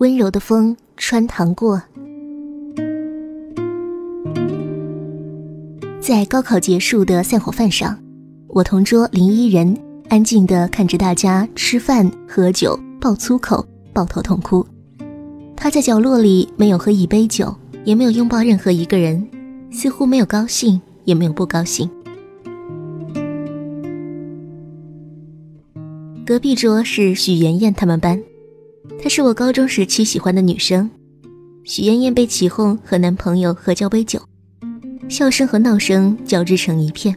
温柔的风穿堂过，在高考结束的散伙饭上，我同桌林依人安静地看着大家吃饭、喝酒、爆粗口、抱头痛哭。他在角落里没有喝一杯酒，也没有拥抱任何一个人，似乎没有高兴，也没有不高兴。隔壁桌是许妍妍他们班。她是我高中时期喜欢的女生，许艳艳被起哄和男朋友喝交杯酒，笑声和闹声交织成一片，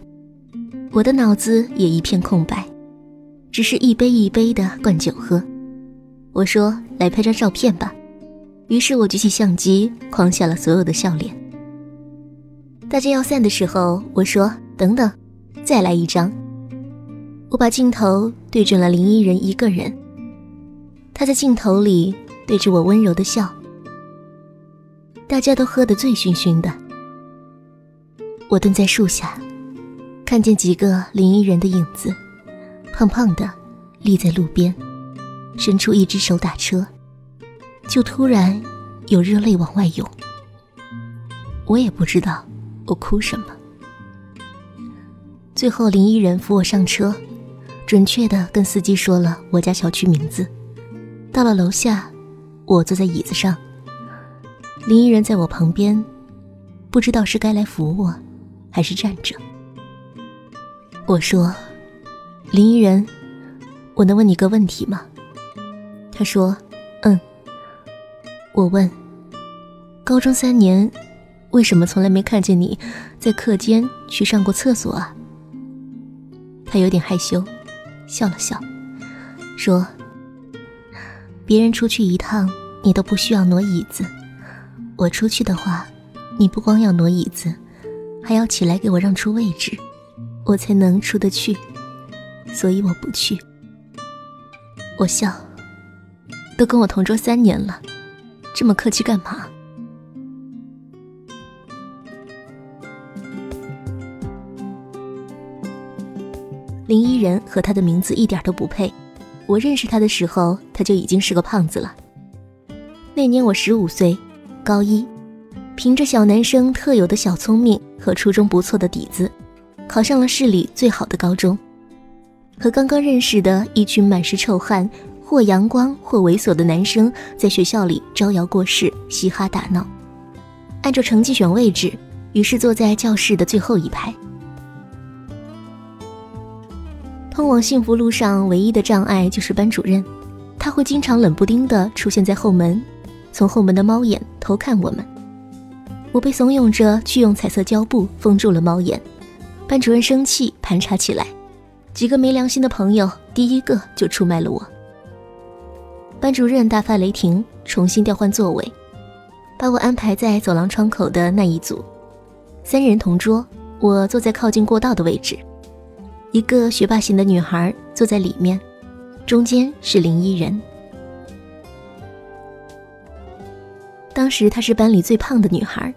我的脑子也一片空白，只是一杯一杯的灌酒喝。我说来拍张照片吧，于是我举起相机框下了所有的笑脸。大家要散的时候，我说等等，再来一张。我把镜头对准了林依人一个人。他在镜头里对着我温柔的笑，大家都喝得醉醺醺的。我蹲在树下，看见几个林依人的影子，胖胖的，立在路边，伸出一只手打车，就突然有热泪往外涌。我也不知道我哭什么。最后林依人扶我上车，准确的跟司机说了我家小区名字。到了楼下，我坐在椅子上，林依人在我旁边，不知道是该来扶我，还是站着。我说：“林依人，我能问你个问题吗？”他说：“嗯。”我问：“高中三年，为什么从来没看见你在课间去上过厕所啊？”他有点害羞，笑了笑，说。别人出去一趟，你都不需要挪椅子；我出去的话，你不光要挪椅子，还要起来给我让出位置，我才能出得去。所以我不去。我笑，都跟我同桌三年了，这么客气干嘛？林依人和他的名字一点都不配。我认识他的时候，他就已经是个胖子了。那年我十五岁，高一，凭着小男生特有的小聪明和初中不错的底子，考上了市里最好的高中，和刚刚认识的一群满是臭汗、或阳光或猥琐的男生在学校里招摇过市、嘻哈打闹。按照成绩选位置，于是坐在教室的最后一排。通往幸福路上唯一的障碍就是班主任，他会经常冷不丁地出现在后门，从后门的猫眼偷看我们。我被怂恿着去用彩色胶布封住了猫眼，班主任生气盘查起来，几个没良心的朋友第一个就出卖了我。班主任大发雷霆，重新调换座位，把我安排在走廊窗口的那一组，三人同桌，我坐在靠近过道的位置。一个学霸型的女孩坐在里面，中间是林依人。当时她是班里最胖的女孩，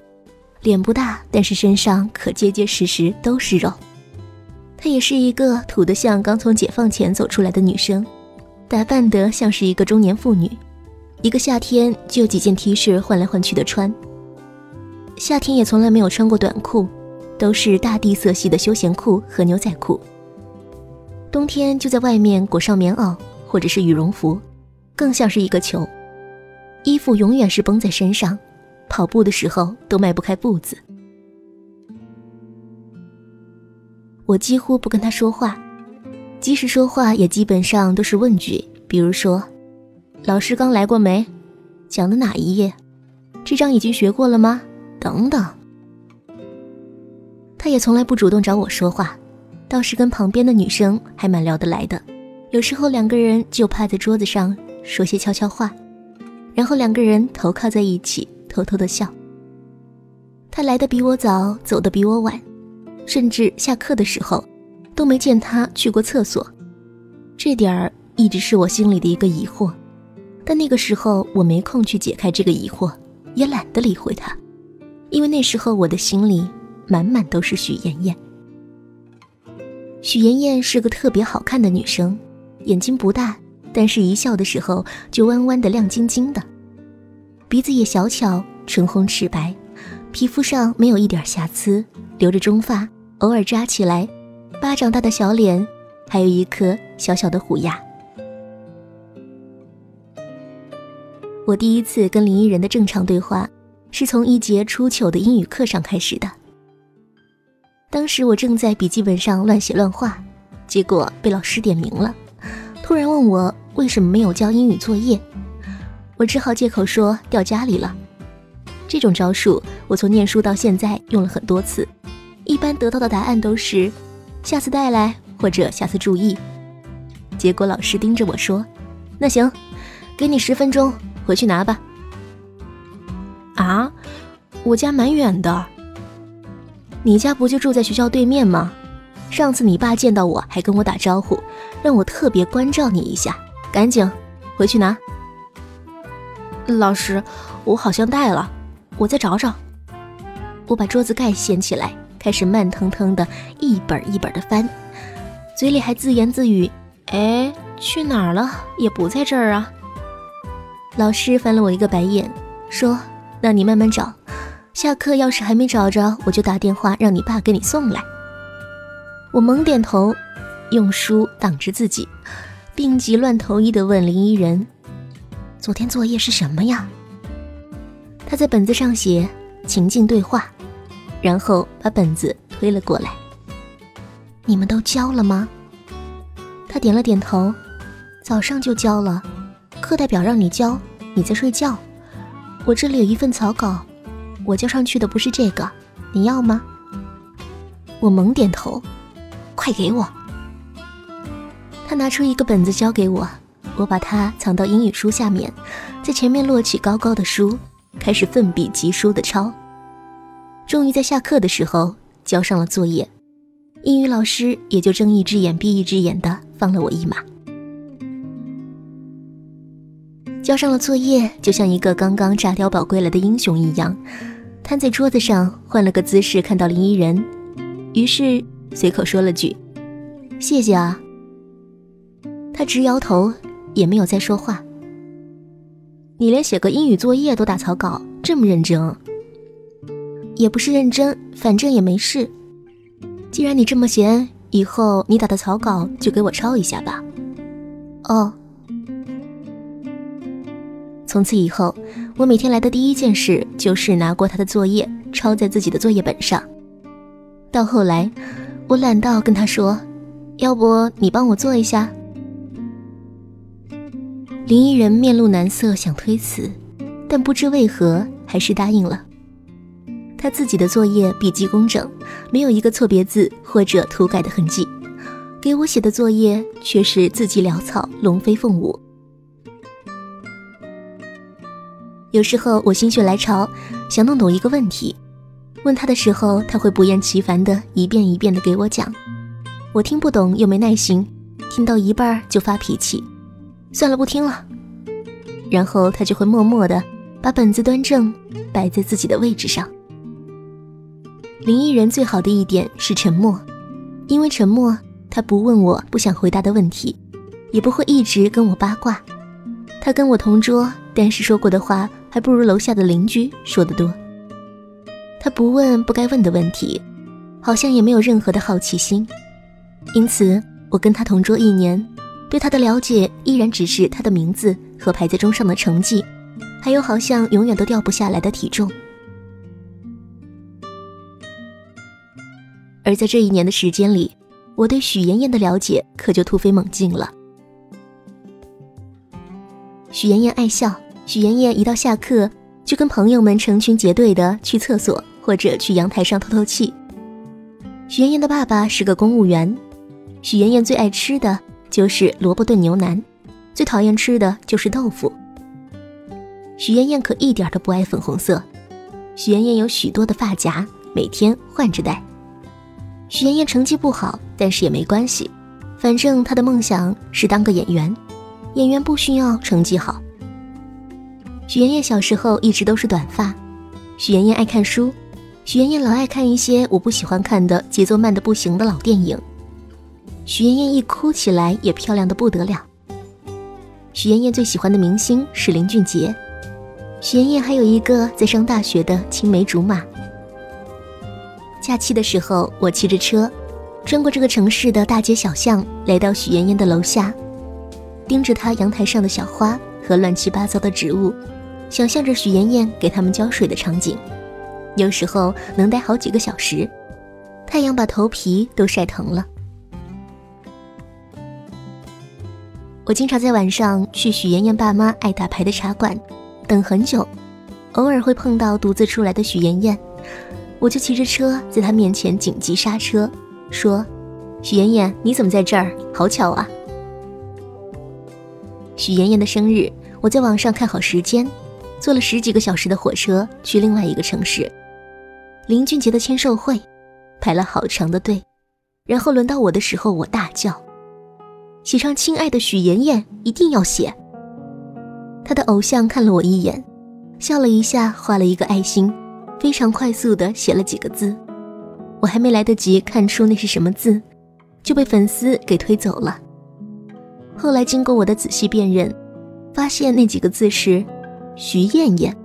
脸不大，但是身上可结结实实都是肉。她也是一个土得像刚从解放前走出来的女生，打扮得像是一个中年妇女，一个夏天就几件 T 恤换来换去的穿，夏天也从来没有穿过短裤，都是大地色系的休闲裤和牛仔裤。冬天就在外面裹上棉袄或者是羽绒服，更像是一个球。衣服永远是绷在身上，跑步的时候都迈不开步子。我几乎不跟他说话，即使说话也基本上都是问句，比如说：“老师刚来过没？讲的哪一页？这章已经学过了吗？”等等。他也从来不主动找我说话。倒是跟旁边的女生还蛮聊得来的，有时候两个人就趴在桌子上说些悄悄话，然后两个人头靠在一起偷偷的笑。他来的比我早，走的比我晚，甚至下课的时候都没见他去过厕所，这点儿一直是我心里的一个疑惑。但那个时候我没空去解开这个疑惑，也懒得理会他，因为那时候我的心里满满都是许妍妍。许妍妍是个特别好看的女生，眼睛不大，但是一笑的时候就弯弯的、亮晶晶的，鼻子也小巧，唇红齿白，皮肤上没有一点瑕疵，留着中发，偶尔扎起来，巴掌大的小脸，还有一颗小小的虎牙。我第一次跟林依人的正常对话，是从一节初秋的英语课上开始的。当时我正在笔记本上乱写乱画，结果被老师点名了，突然问我为什么没有交英语作业，我只好借口说掉家里了。这种招数我从念书到现在用了很多次，一般得到的答案都是下次带来或者下次注意。结果老师盯着我说：“那行，给你十分钟。”回去拿吧。啊，我家蛮远的。你家不就住在学校对面吗？上次你爸见到我还跟我打招呼，让我特别关照你一下。赶紧回去拿。老师，我好像带了，我再找找。我把桌子盖掀起来，开始慢腾腾的一本一本的翻，嘴里还自言自语：“哎，去哪儿了？也不在这儿啊。”老师翻了我一个白眼，说：“那你慢慢找，下课要是还没找着，我就打电话让你爸给你送来。”我猛点头，用书挡着自己，病急乱投医地问林依人：“昨天作业是什么呀？”他在本子上写情境对话，然后把本子推了过来：“你们都交了吗？”他点了点头：“早上就交了。”课代表让你交，你在睡觉。我这里有一份草稿，我交上去的不是这个，你要吗？我猛点头，快给我。他拿出一个本子交给我，我把它藏到英语书下面，在前面摞起高高的书，开始奋笔疾书的抄。终于在下课的时候交上了作业，英语老师也就睁一只眼闭一只眼的放了我一马。交上了作业，就像一个刚刚炸碉堡归来的英雄一样，瘫在桌子上，换了个姿势看到林依人，于是随口说了句：“谢谢啊。”他直摇头，也没有再说话。你连写个英语作业都打草稿，这么认真？也不是认真，反正也没事。既然你这么闲，以后你打的草稿就给我抄一下吧。哦。从此以后，我每天来的第一件事就是拿过他的作业，抄在自己的作业本上。到后来，我懒到跟他说：“要不你帮我做一下？”林依人面露难色，想推辞，但不知为何还是答应了。他自己的作业笔记工整，没有一个错别字或者涂改的痕迹，给我写的作业却是字迹潦草，龙飞凤舞。有时候我心血来潮，想弄懂一个问题，问他的时候，他会不厌其烦的一遍一遍的给我讲。我听不懂又没耐心，听到一半就发脾气，算了不听了。然后他就会默默的把本子端正，摆在自己的位置上。林依人最好的一点是沉默，因为沉默，他不问我不想回答的问题，也不会一直跟我八卦。他跟我同桌，但是说过的话。还不如楼下的邻居说的多。他不问不该问的问题，好像也没有任何的好奇心。因此，我跟他同桌一年，对他的了解依然只是他的名字和排在中上的成绩，还有好像永远都掉不下来的体重。而在这一年的时间里，我对许妍妍的了解可就突飞猛进了。许妍妍爱笑。许妍妍一到下课，就跟朋友们成群结队的去厕所或者去阳台上透透气。许妍妍的爸爸是个公务员，许妍妍最爱吃的就是萝卜炖牛腩，最讨厌吃的就是豆腐。许妍妍可一点都不爱粉红色，许妍妍有许多的发夹，每天换着戴。许妍妍成绩不好，但是也没关系，反正她的梦想是当个演员，演员不需要成绩好。许妍妍小时候一直都是短发。许妍妍爱看书，许妍妍老爱看一些我不喜欢看的、节奏慢的不行的老电影。许妍妍一哭起来也漂亮的不得了。许妍妍最喜欢的明星是林俊杰。许妍妍还有一个在上大学的青梅竹马。假期的时候，我骑着车，穿过这个城市的大街小巷，来到许妍妍的楼下，盯着她阳台上的小花和乱七八糟的植物，想象着许妍妍给他们浇水的场景。有时候能待好几个小时，太阳把头皮都晒疼了。我经常在晚上去许妍妍爸妈爱打牌的茶馆，等很久，偶尔会碰到独自出来的许妍妍，我就骑着车在她面前紧急刹车，说：“许妍妍，你怎么在这儿？好巧啊！”许妍妍的生日，我在网上看好时间，坐了十几个小时的火车去另外一个城市。林俊杰的签售会，排了好长的队，然后轮到我的时候，我大叫。写上“亲爱的许妍妍”，一定要写。他的偶像看了我一眼，笑了一下，画了一个爱心，非常快速的写了几个字。我还没来得及看出那是什么字，就被粉丝给推走了。后来经过我的仔细辨认，发现那几个字是“徐艳艳”。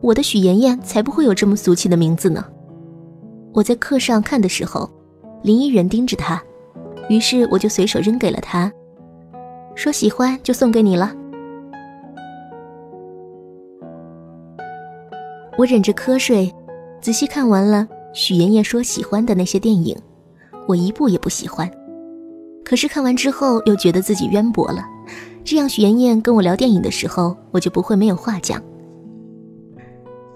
我的许妍妍才不会有这么俗气的名字呢。我在课上看的时候，林依人盯着他。于是我就随手扔给了他，说喜欢就送给你了。我忍着瞌睡，仔细看完了许妍妍说喜欢的那些电影，我一部也不喜欢。可是看完之后又觉得自己渊博了，这样许妍妍跟我聊电影的时候，我就不会没有话讲。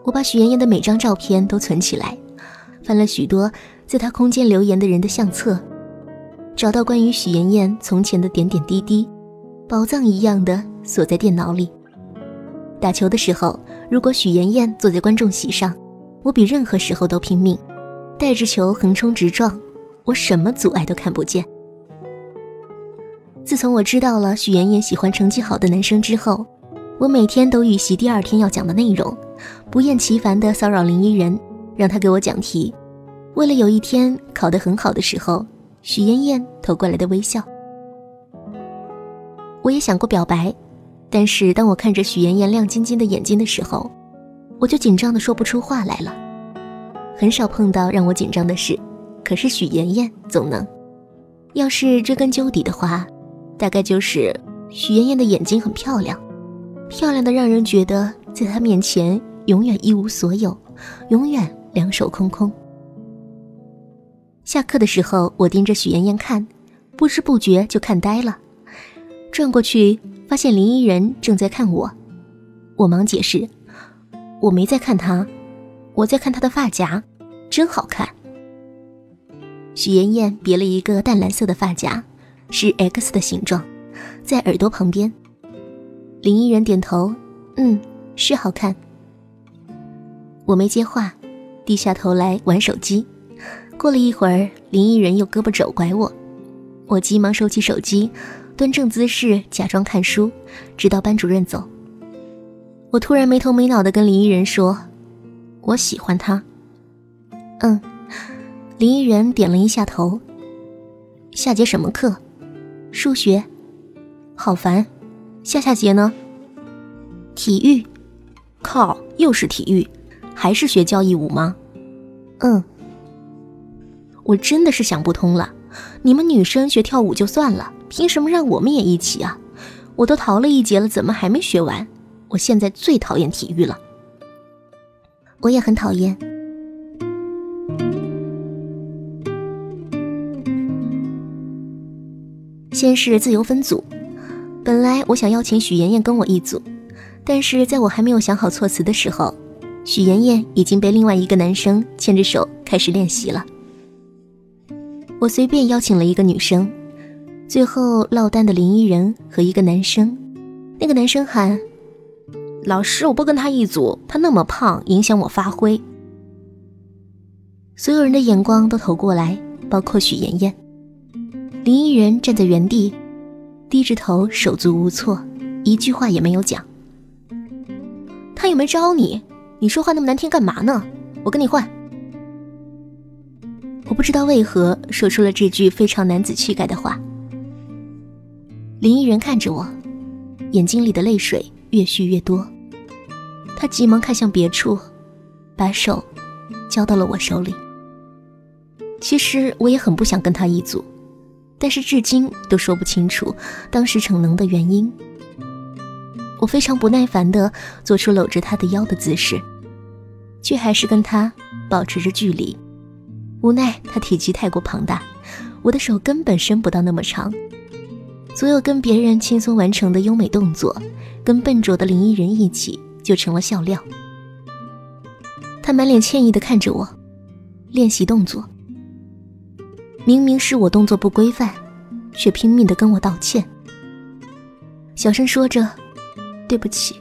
我把许妍妍的每张照片都存起来，翻了许多在她空间留言的人的相册。找到关于许妍妍从前的点点滴滴，宝藏一样的锁在电脑里。打球的时候，如果许妍妍坐在观众席上，我比任何时候都拼命，带着球横冲直撞，我什么阻碍都看不见。自从我知道了许妍妍喜欢成绩好的男生之后，我每天都预习第二天要讲的内容，不厌其烦地骚扰林依人，让他给我讲题，为了有一天考得很好的时候。许妍妍投过来的微笑，我也想过表白，但是当我看着许妍妍亮晶晶的眼睛的时候，我就紧张的说不出话来了。很少碰到让我紧张的事，可是许妍妍总能。要是追根究底的话，大概就是许妍妍的眼睛很漂亮，漂亮的让人觉得在她面前永远一无所有，永远两手空空。下课的时候，我盯着许妍妍看，不知不觉就看呆了。转过去，发现林依人正在看我，我忙解释：“我没在看她，我在看她的发夹，真好看。”许妍妍别了一个淡蓝色的发夹，是 X 的形状，在耳朵旁边。林依人点头：“嗯，是好看。”我没接话，低下头来玩手机。过了一会儿，林依人用胳膊肘拐我，我急忙收起手机，端正姿势假装看书，直到班主任走。我突然没头没脑地跟林依人说：“我喜欢他。”嗯，林依人点了一下头。下节什么课？数学。好烦。下下节呢？体育。靠，又是体育，还是学交谊舞吗？嗯。我真的是想不通了，你们女生学跳舞就算了，凭什么让我们也一起啊？我都逃了一节了，怎么还没学完？我现在最讨厌体育了。我也很讨厌。先是自由分组，本来我想邀请许妍妍跟我一组，但是在我还没有想好措辞的时候，许妍妍已经被另外一个男生牵着手开始练习了。我随便邀请了一个女生，最后落单的林依人和一个男生。那个男生喊：“老师，我不跟他一组，他那么胖，影响我发挥。”所有人的眼光都投过来，包括许妍妍。林依人站在原地，低着头，手足无措，一句话也没有讲。他又没招你，你说话那么难听干嘛呢？我跟你换。我不知道为何说出了这句非常男子气概的话。林依人看着我，眼睛里的泪水越蓄越多。他急忙看向别处，把手交到了我手里。其实我也很不想跟他一组，但是至今都说不清楚当时逞能的原因。我非常不耐烦地做出搂着他的腰的姿势，却还是跟他保持着距离。无奈他体积太过庞大，我的手根本伸不到那么长。所有跟别人轻松完成的优美动作，跟笨拙的林依人一起就成了笑料。他满脸歉意地看着我，练习动作。明明是我动作不规范，却拼命的跟我道歉，小声说着。对不起，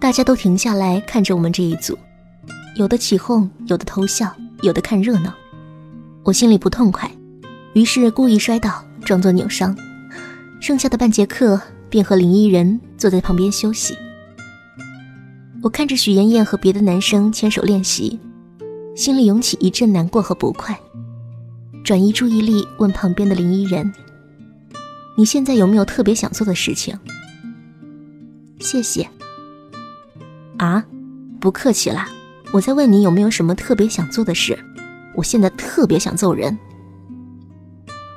大家都停下来看着我们这一组，有的起哄，有的偷笑，有的看热闹。我心里不痛快，于是故意摔倒，装作扭伤。剩下的半节课便和林依人坐在旁边休息。我看着许妍妍和别的男生牵手练习，心里涌起一阵难过和不快，转移注意力问旁边的林依人。你现在有没有特别想做的事情？谢谢。啊，不客气啦，我在问你有没有什么特别想做的事。我现在特别想揍人。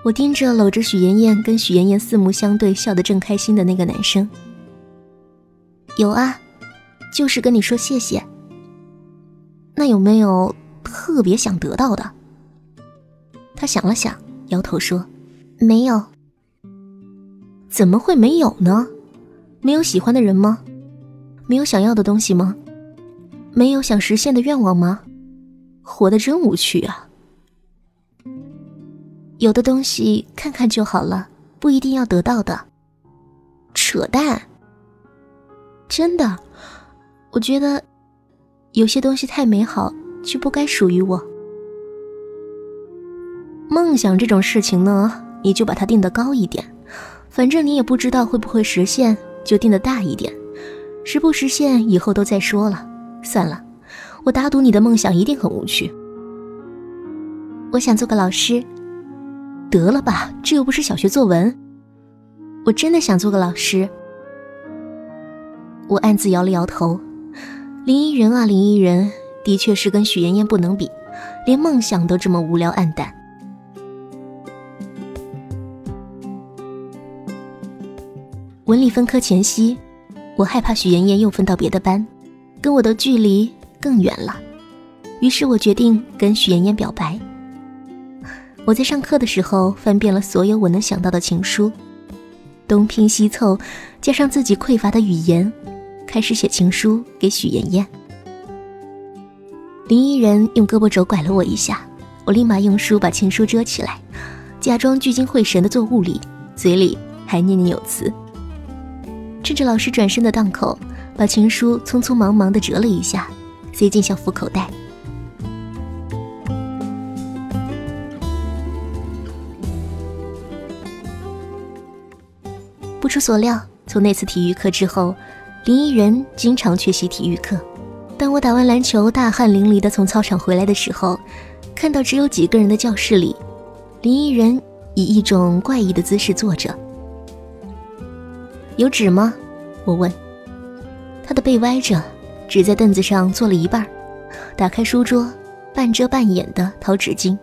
我盯着搂着许妍妍，跟许妍妍四目相对，笑得正开心的那个男生。有啊，就是跟你说谢谢。那有没有特别想得到的？他想了想，摇头说：“没有。”怎么会没有呢？没有喜欢的人吗？没有想要的东西吗？没有想实现的愿望吗？活得真无趣啊！有的东西看看就好了，不一定要得到的。扯淡！真的，我觉得有些东西太美好，就不该属于我。梦想这种事情呢，你就把它定得高一点。反正你也不知道会不会实现，就定的大一点。实不实现以后都再说了。算了，我打赌你的梦想一定很无趣。我想做个老师。得了吧，这又不是小学作文。我真的想做个老师。我暗自摇了摇头。林依人啊，林依人，的确是跟许妍妍不能比，连梦想都这么无聊暗淡。文理分科前夕，我害怕许妍妍又分到别的班，跟我的距离更远了。于是我决定跟许妍妍表白。我在上课的时候翻遍了所有我能想到的情书，东拼西凑，加上自己匮乏的语言，开始写情书给许妍妍。林依人用胳膊肘拐了我一下，我立马用书把情书遮起来，假装聚精会神的做物理，嘴里还念念有词。趁着老师转身的档口，把情书匆匆忙忙地折了一下，塞进校服口袋。不出所料，从那次体育课之后，林依人经常缺席体育课。当我打完篮球，大汗淋漓地从操场回来的时候，看到只有几个人的教室里，林依人以一种怪异的姿势坐着。有纸吗？我问。他的背歪着，只在凳子上坐了一半，打开书桌，半遮半掩的掏纸巾。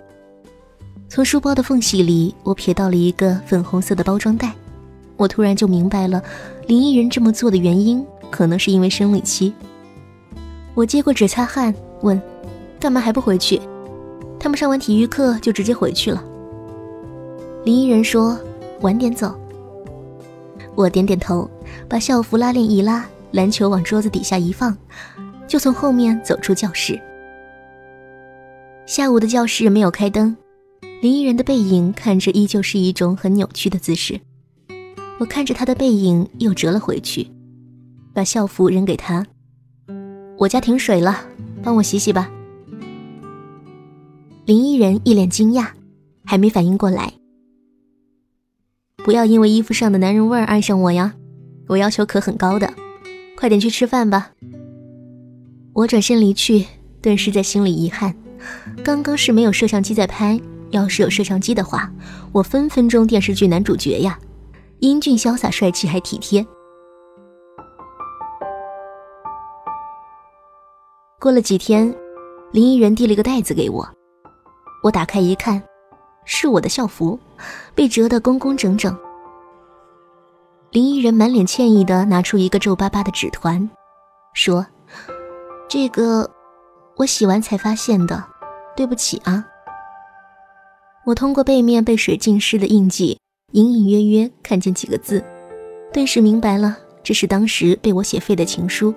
从书包的缝隙里，我瞥到了一个粉红色的包装袋。我突然就明白了，林依人这么做的原因，可能是因为生理期。我接过纸擦汗，问：“干嘛还不回去？”他们上完体育课就直接回去了。林依人说：“晚点走。”我点点头，把校服拉链一拉，篮球往桌子底下一放，就从后面走出教室。下午的教室没有开灯，林依人的背影看着依旧是一种很扭曲的姿势。我看着他的背影又折了回去，把校服扔给他。我家停水了，帮我洗洗吧。林依人一脸惊讶，还没反应过来。不要因为衣服上的男人味儿爱上我呀！我要求可很高的，快点去吃饭吧。我转身离去，顿时在心里遗憾：刚刚是没有摄像机在拍，要是有摄像机的话，我分分钟电视剧男主角呀，英俊潇洒、帅气还体贴。过了几天，林依人递了一个袋子给我，我打开一看，是我的校服，被折得工工整整。林依人满脸歉意地拿出一个皱巴巴的纸团，说：“这个我洗完才发现的，对不起啊。”我通过背面被水浸湿的印记，隐隐约约看见几个字，顿时明白了，这是当时被我写废的情书。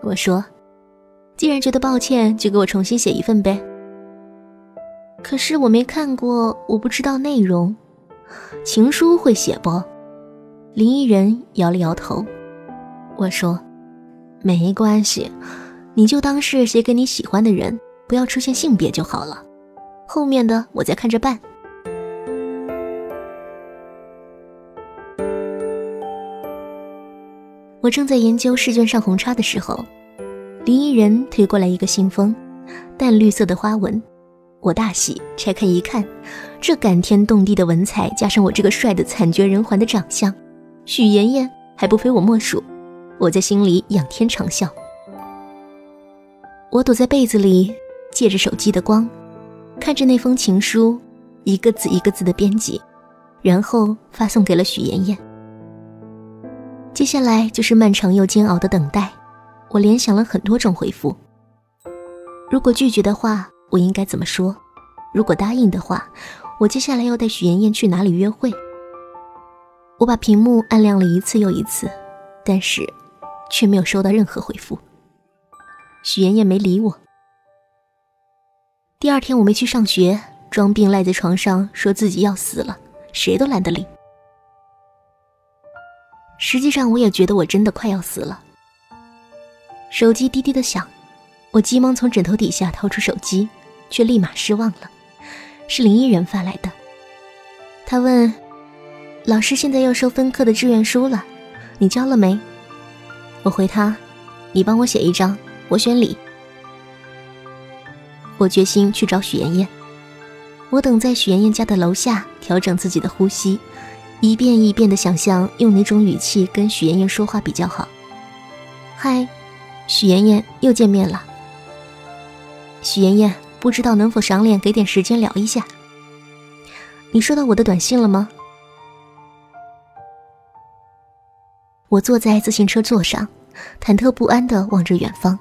我说。既然觉得抱歉，就给我重新写一份呗。可是我没看过，我不知道内容。情书会写不？林依人摇了摇头。我说：“没关系，你就当是写给你喜欢的人，不要出现性别就好了。后面的我再看着办。”我正在研究试卷上红叉的时候。林依人推过来一个信封，淡绿色的花纹，我大喜，拆开一看，这感天动地的文采，加上我这个帅的惨绝人寰的长相，许妍妍还不非我莫属。我在心里仰天长啸。我躲在被子里，借着手机的光，看着那封情书，一个字一个字的编辑，然后发送给了许妍妍。接下来就是漫长又煎熬的等待。我联想了很多种回复。如果拒绝的话，我应该怎么说？如果答应的话，我接下来要带许妍妍去哪里约会？我把屏幕按亮了一次又一次，但是却没有收到任何回复。许妍妍没理我。第二天我没去上学，装病赖在床上，说自己要死了，谁都懒得理。实际上，我也觉得我真的快要死了。手机滴滴的响，我急忙从枕头底下掏出手机，却立马失望了，是林依人发来的。他问：“老师现在要收分科的志愿书了，你交了没？”我回他：“你帮我写一张，我选理。”我决心去找许妍妍。我等在许妍妍家的楼下，调整自己的呼吸，一遍一遍的想象用哪种语气跟许妍妍说话比较好。嗨。许妍妍又见面了。许妍妍，不知道能否赏脸，给点时间聊一下。你收到我的短信了吗？我坐在自行车座上，忐忑不安的望着远方。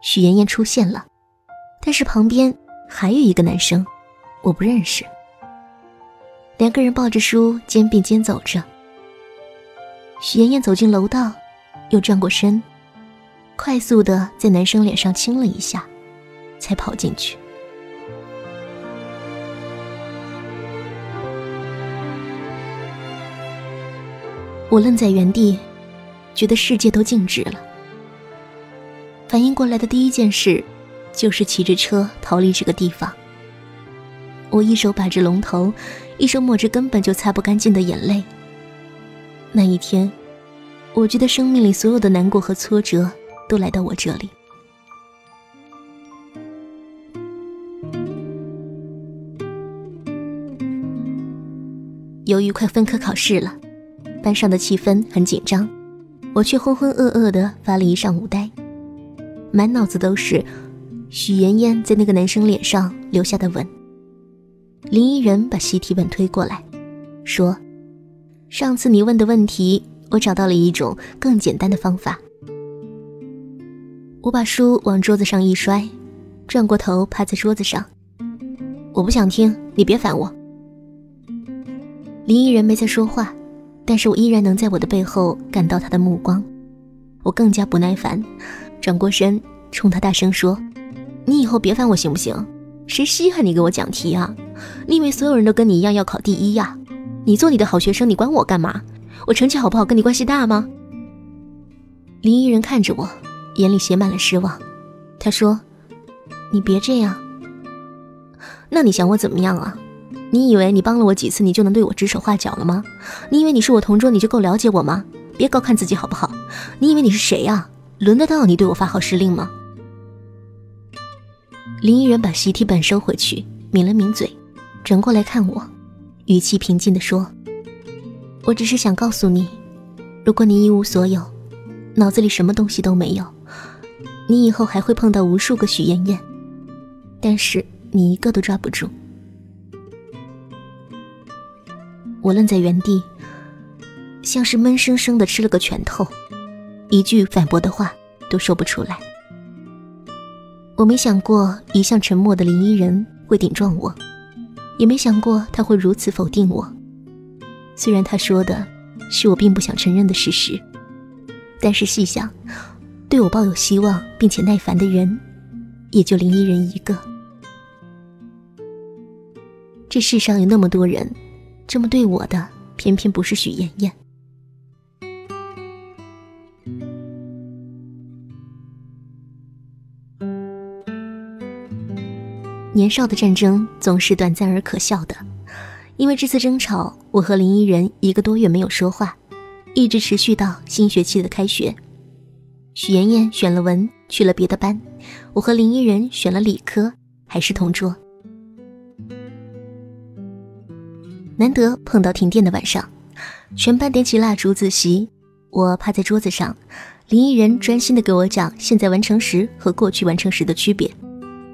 许妍妍出现了，但是旁边还有一个男生，我不认识。两个人抱着书，肩并肩走着。许妍妍走进楼道。又转过身，快速的在男生脸上亲了一下，才跑进去。我愣在原地，觉得世界都静止了。反应过来的第一件事，就是骑着车逃离这个地方。我一手把着龙头，一手抹着根本就擦不干净的眼泪。那一天。我觉得生命里所有的难过和挫折都来到我这里。由于快分科考试了，班上的气氛很紧张，我却浑浑噩噩的发了一上午呆，满脑子都是许妍妍在那个男生脸上留下的吻。林依人把习题本推过来，说：“上次你问的问题。”我找到了一种更简单的方法。我把书往桌子上一摔，转过头趴在桌子上。我不想听，你别烦我。林依人没再说话，但是我依然能在我的背后感到他的目光。我更加不耐烦，转过身冲他大声说：“你以后别烦我行不行？谁稀罕你给我讲题啊？你以为所有人都跟你一样要考第一呀？你做你的好学生，你管我干嘛？”我成绩好不好跟你关系大吗？林依人看着我，眼里写满了失望。他说：“你别这样。那你想我怎么样啊？你以为你帮了我几次，你就能对我指手画脚了吗？你以为你是我同桌，你就够了解我吗？别高看自己好不好？你以为你是谁呀？轮得到你对我发号施令吗？”林依人把习题本收回去，抿了抿嘴，转过来看我，语气平静地说。我只是想告诉你，如果你一无所有，脑子里什么东西都没有，你以后还会碰到无数个许妍妍，但是你一个都抓不住。我愣在原地，像是闷生生的吃了个拳头，一句反驳的话都说不出来。我没想过一向沉默的林依人会顶撞我，也没想过他会如此否定我。虽然他说的是我并不想承认的事实，但是细想，对我抱有希望并且耐烦的人，也就林依人一个。这世上有那么多人。这么对我的，偏偏不是许妍妍。年少的战争总是短暂而可笑的，因为这次争吵，我和林依人一个多月没有说话，一直持续到新学期的开学。许妍妍选了文，去了别的班，我和林依人选了理科，还是同桌。难得碰到停电的晚上，全班点起蜡烛自习。我趴在桌子上，林依人专心的给我讲现在完成时和过去完成时的区别。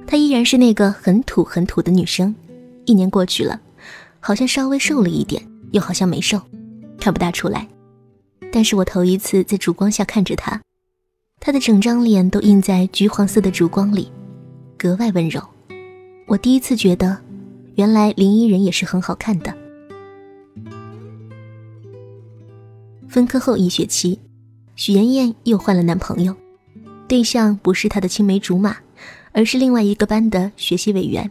她依然是那个很土很土的女生。一年过去了，好像稍微瘦了一点，又好像没瘦，看不大出来。但是我头一次在烛光下看着他，他的整张脸都映在橘黄色的烛光里，格外温柔。我第一次觉得，原来林依人也是很好看的。分科后一学期，许妍妍又换了男朋友，对象不是她的青梅竹马，而是另外一个班的学习委员。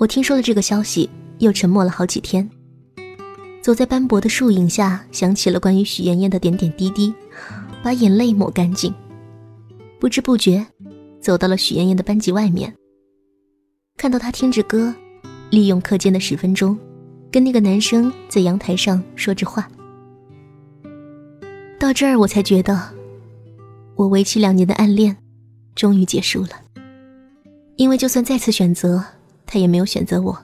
我听说了这个消息，又沉默了好几天。走在斑驳的树影下，想起了关于许妍妍的点点滴滴，把眼泪抹干净。不知不觉，走到了许妍妍的班级外面，看到她听着歌，利用课间的十分钟。跟那个男生在阳台上说着话，到这儿我才觉得，我为期两年的暗恋，终于结束了。因为就算再次选择，他也没有选择我。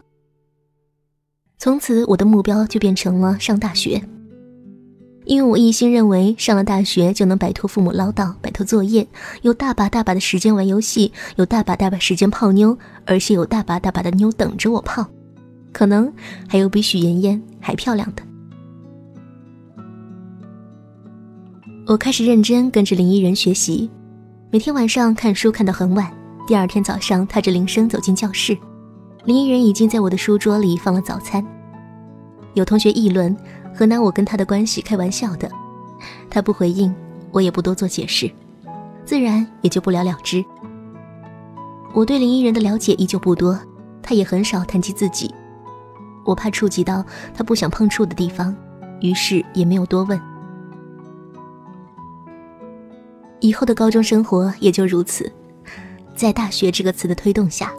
从此我的目标就变成了上大学，因为我一心认为上了大学就能摆脱父母唠叨，摆脱作业，有大把大把的时间玩游戏，有大把大把时间泡妞，而且有大把大把的妞等着我泡。可能还有比许妍妍还漂亮的。我开始认真跟着林依人学习，每天晚上看书看到很晚。第二天早上踏着铃声走进教室，林依人已经在我的书桌里放了早餐。有同学议论和拿我跟他的关系开玩笑的，他不回应，我也不多做解释，自然也就不了了之。我对林依人的了解依旧不多，他也很少谈及自己。我怕触及到他不想碰触的地方，于是也没有多问。以后的高中生活也就如此，在“大学”这个词的推动下，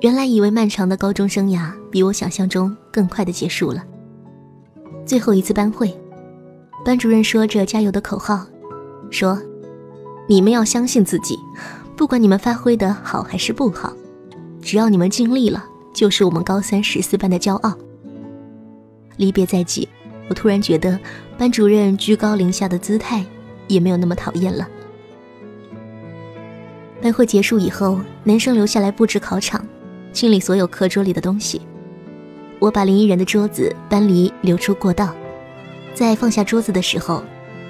原来以为漫长的高中生涯，比我想象中更快的结束了。最后一次班会，班主任说着加油的口号，说：“你们要相信自己，不管你们发挥的好还是不好，只要你们尽力了。”就是我们高三十四班的骄傲。离别在即，我突然觉得班主任居高临下的姿态也没有那么讨厌了。班会结束以后，男生留下来布置考场，清理所有课桌里的东西。我把林依人的桌子搬离，留出过道。在放下桌子的时候，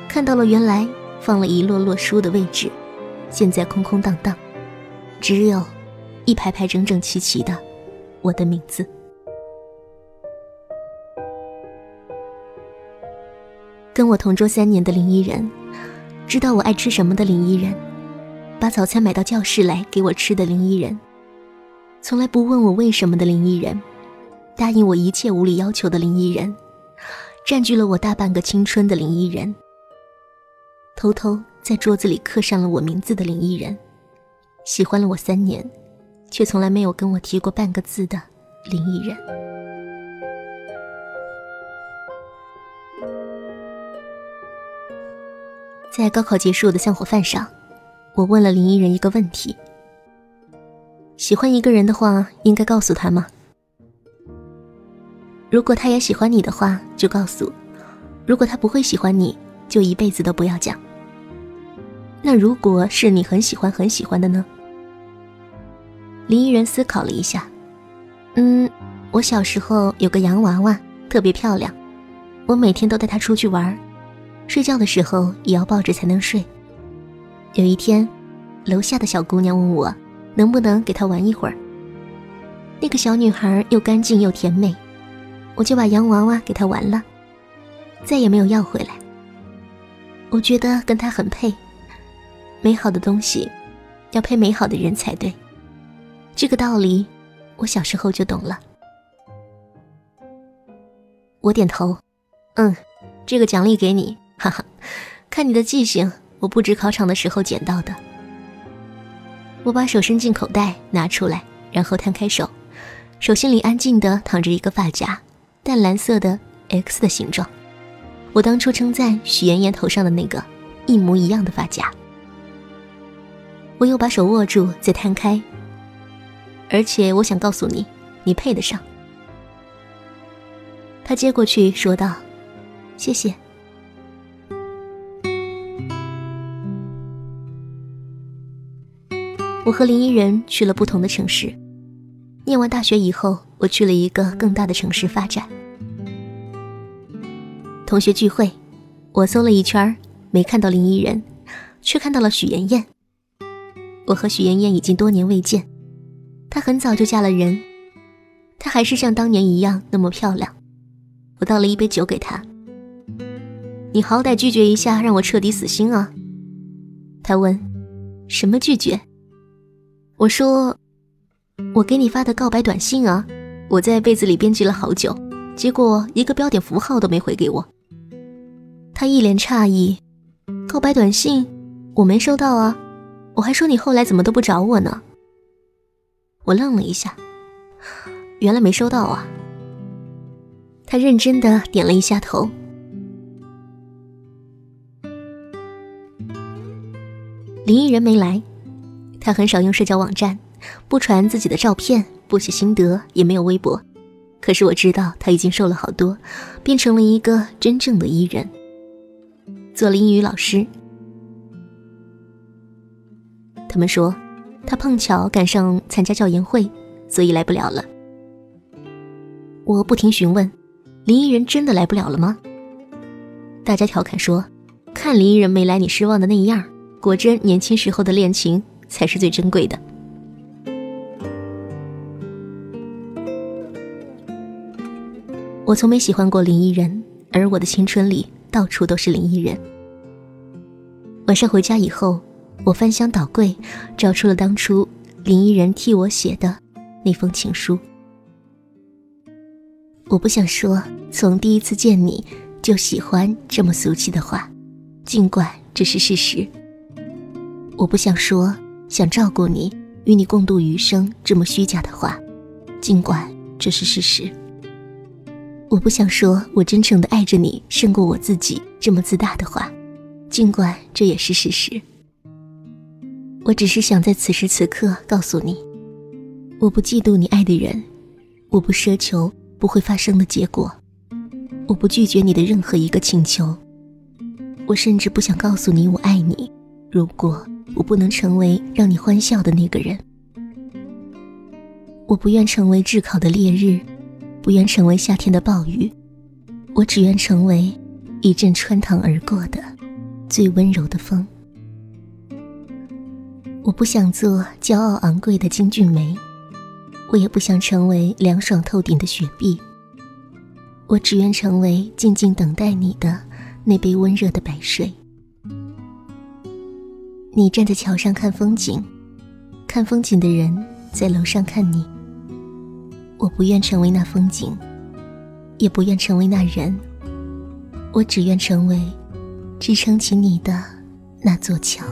看到了原来放了一摞摞书的位置，现在空空荡荡，只有一排排整整齐齐的。我的名字，跟我同桌三年的林依人，知道我爱吃什么的林依人，把早餐买到教室来给我吃的林依人，从来不问我为什么的林依人，答应我一切无理要求的林依人，占据了我大半个青春的林依人，偷偷在桌子里刻上了我名字的林依人，喜欢了我三年。却从来没有跟我提过半个字的林依人。在高考结束的散伙饭上，我问了林依人一个问题：喜欢一个人的话，应该告诉他吗？如果他也喜欢你的话，就告诉；如果他不会喜欢你，就一辈子都不要讲。那如果是你很喜欢很喜欢的呢？林依人思考了一下，嗯，我小时候有个洋娃娃，特别漂亮，我每天都带她出去玩，睡觉的时候也要抱着才能睡。有一天，楼下的小姑娘问我，能不能给她玩一会儿。那个小女孩又干净又甜美，我就把洋娃娃给她玩了，再也没有要回来。我觉得跟她很配。美好的东西，要配美好的人才对。这个道理，我小时候就懂了。我点头，嗯，这个奖励给你，哈哈，看你的记性，我布置考场的时候捡到的。我把手伸进口袋，拿出来，然后摊开手，手心里安静的躺着一个发夹，淡蓝色的 X 的形状，我当初称赞许妍妍头上的那个一模一样的发夹。我又把手握住，再摊开。而且我想告诉你，你配得上。他接过去说道：“谢谢。”我和林依人去了不同的城市。念完大学以后，我去了一个更大的城市发展。同学聚会，我搜了一圈，没看到林依人，却看到了许妍妍。我和许妍妍已经多年未见，她很早就嫁了人，她还是像当年一样那么漂亮。我倒了一杯酒给她，你好歹拒绝一下，让我彻底死心啊！她问：“什么拒绝？”我说：“我给你发的告白短信啊，我在被子里编辑了好久，结果一个标点符号都没回给我。”他一脸诧异：“告白短信我没收到啊。”我还说你后来怎么都不找我呢？我愣了一下，原来没收到啊。他认真的点了一下头。林依人没来，他很少用社交网站，不传自己的照片，不写心得，也没有微博。可是我知道他已经瘦了好多，变成了一个真正的伊人，做了英语老师。他们说，他碰巧赶上参加教研会，所以来不了了。我不停询问，林依人真的来不了了吗？大家调侃说，看林依人没来，你失望的那样，果真年轻时候的恋情才是最珍贵的。我从没喜欢过林依人，而我的青春里到处都是林依人。晚上回家以后。我翻箱倒柜，找出了当初林依人替我写的那封情书。我不想说从第一次见你就喜欢这么俗气的话，尽管这是事实。我不想说想照顾你，与你共度余生这么虚假的话，尽管这是事实。我不想说我真诚的爱着你胜过我自己这么自大的话，尽管这也是事实。我只是想在此时此刻告诉你，我不嫉妒你爱的人，我不奢求不会发生的结果，我不拒绝你的任何一个请求，我甚至不想告诉你我爱你。如果我不能成为让你欢笑的那个人，我不愿成为炙烤的烈日，不愿成为夏天的暴雨，我只愿成为一阵穿堂而过的最温柔的风。我不想做骄傲昂贵的金骏眉，我也不想成为凉爽透顶的雪碧。我只愿成为静静等待你的那杯温热的白水。你站在桥上看风景，看风景的人在楼上看你。我不愿成为那风景，也不愿成为那人。我只愿成为支撑起你的那座桥。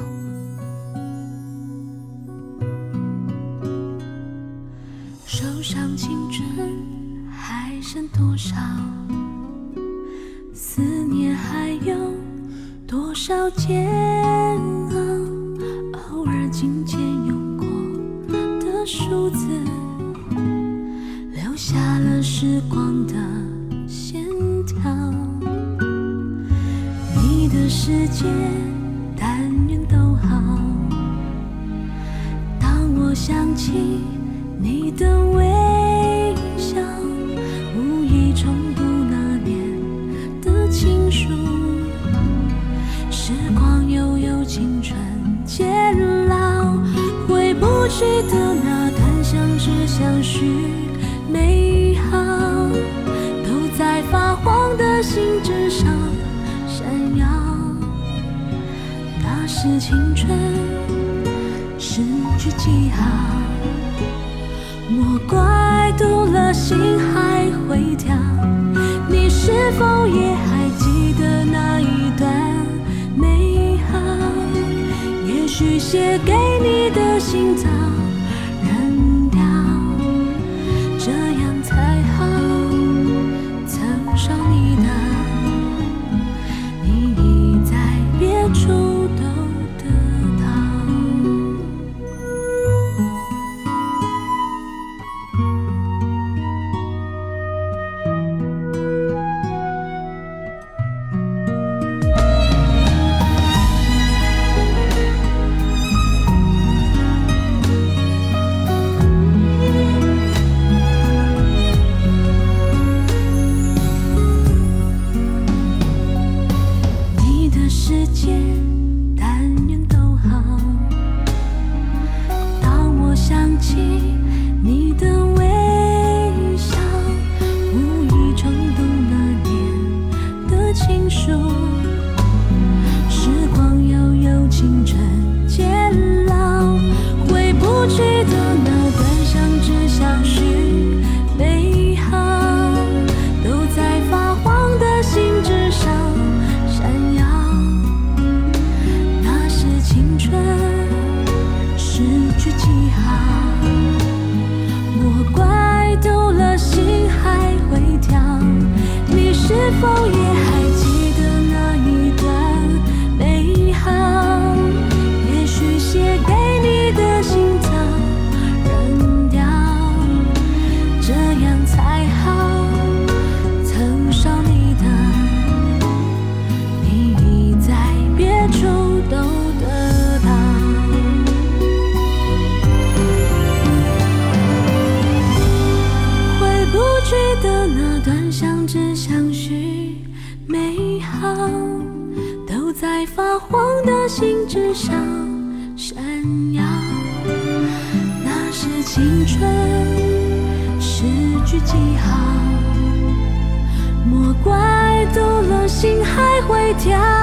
受伤青春还剩多少思念，还有多少煎界，但愿都。好。当我想起你的微笑，无意重读那年的情书。时光悠悠，青春渐老，回不去的那段相知相许青春失去记号，莫怪读了心还会跳。你是否也还记得那一段美好？也许写给你的信早的信纸上闪耀。那是青春诗句记号。莫怪读了心还会跳。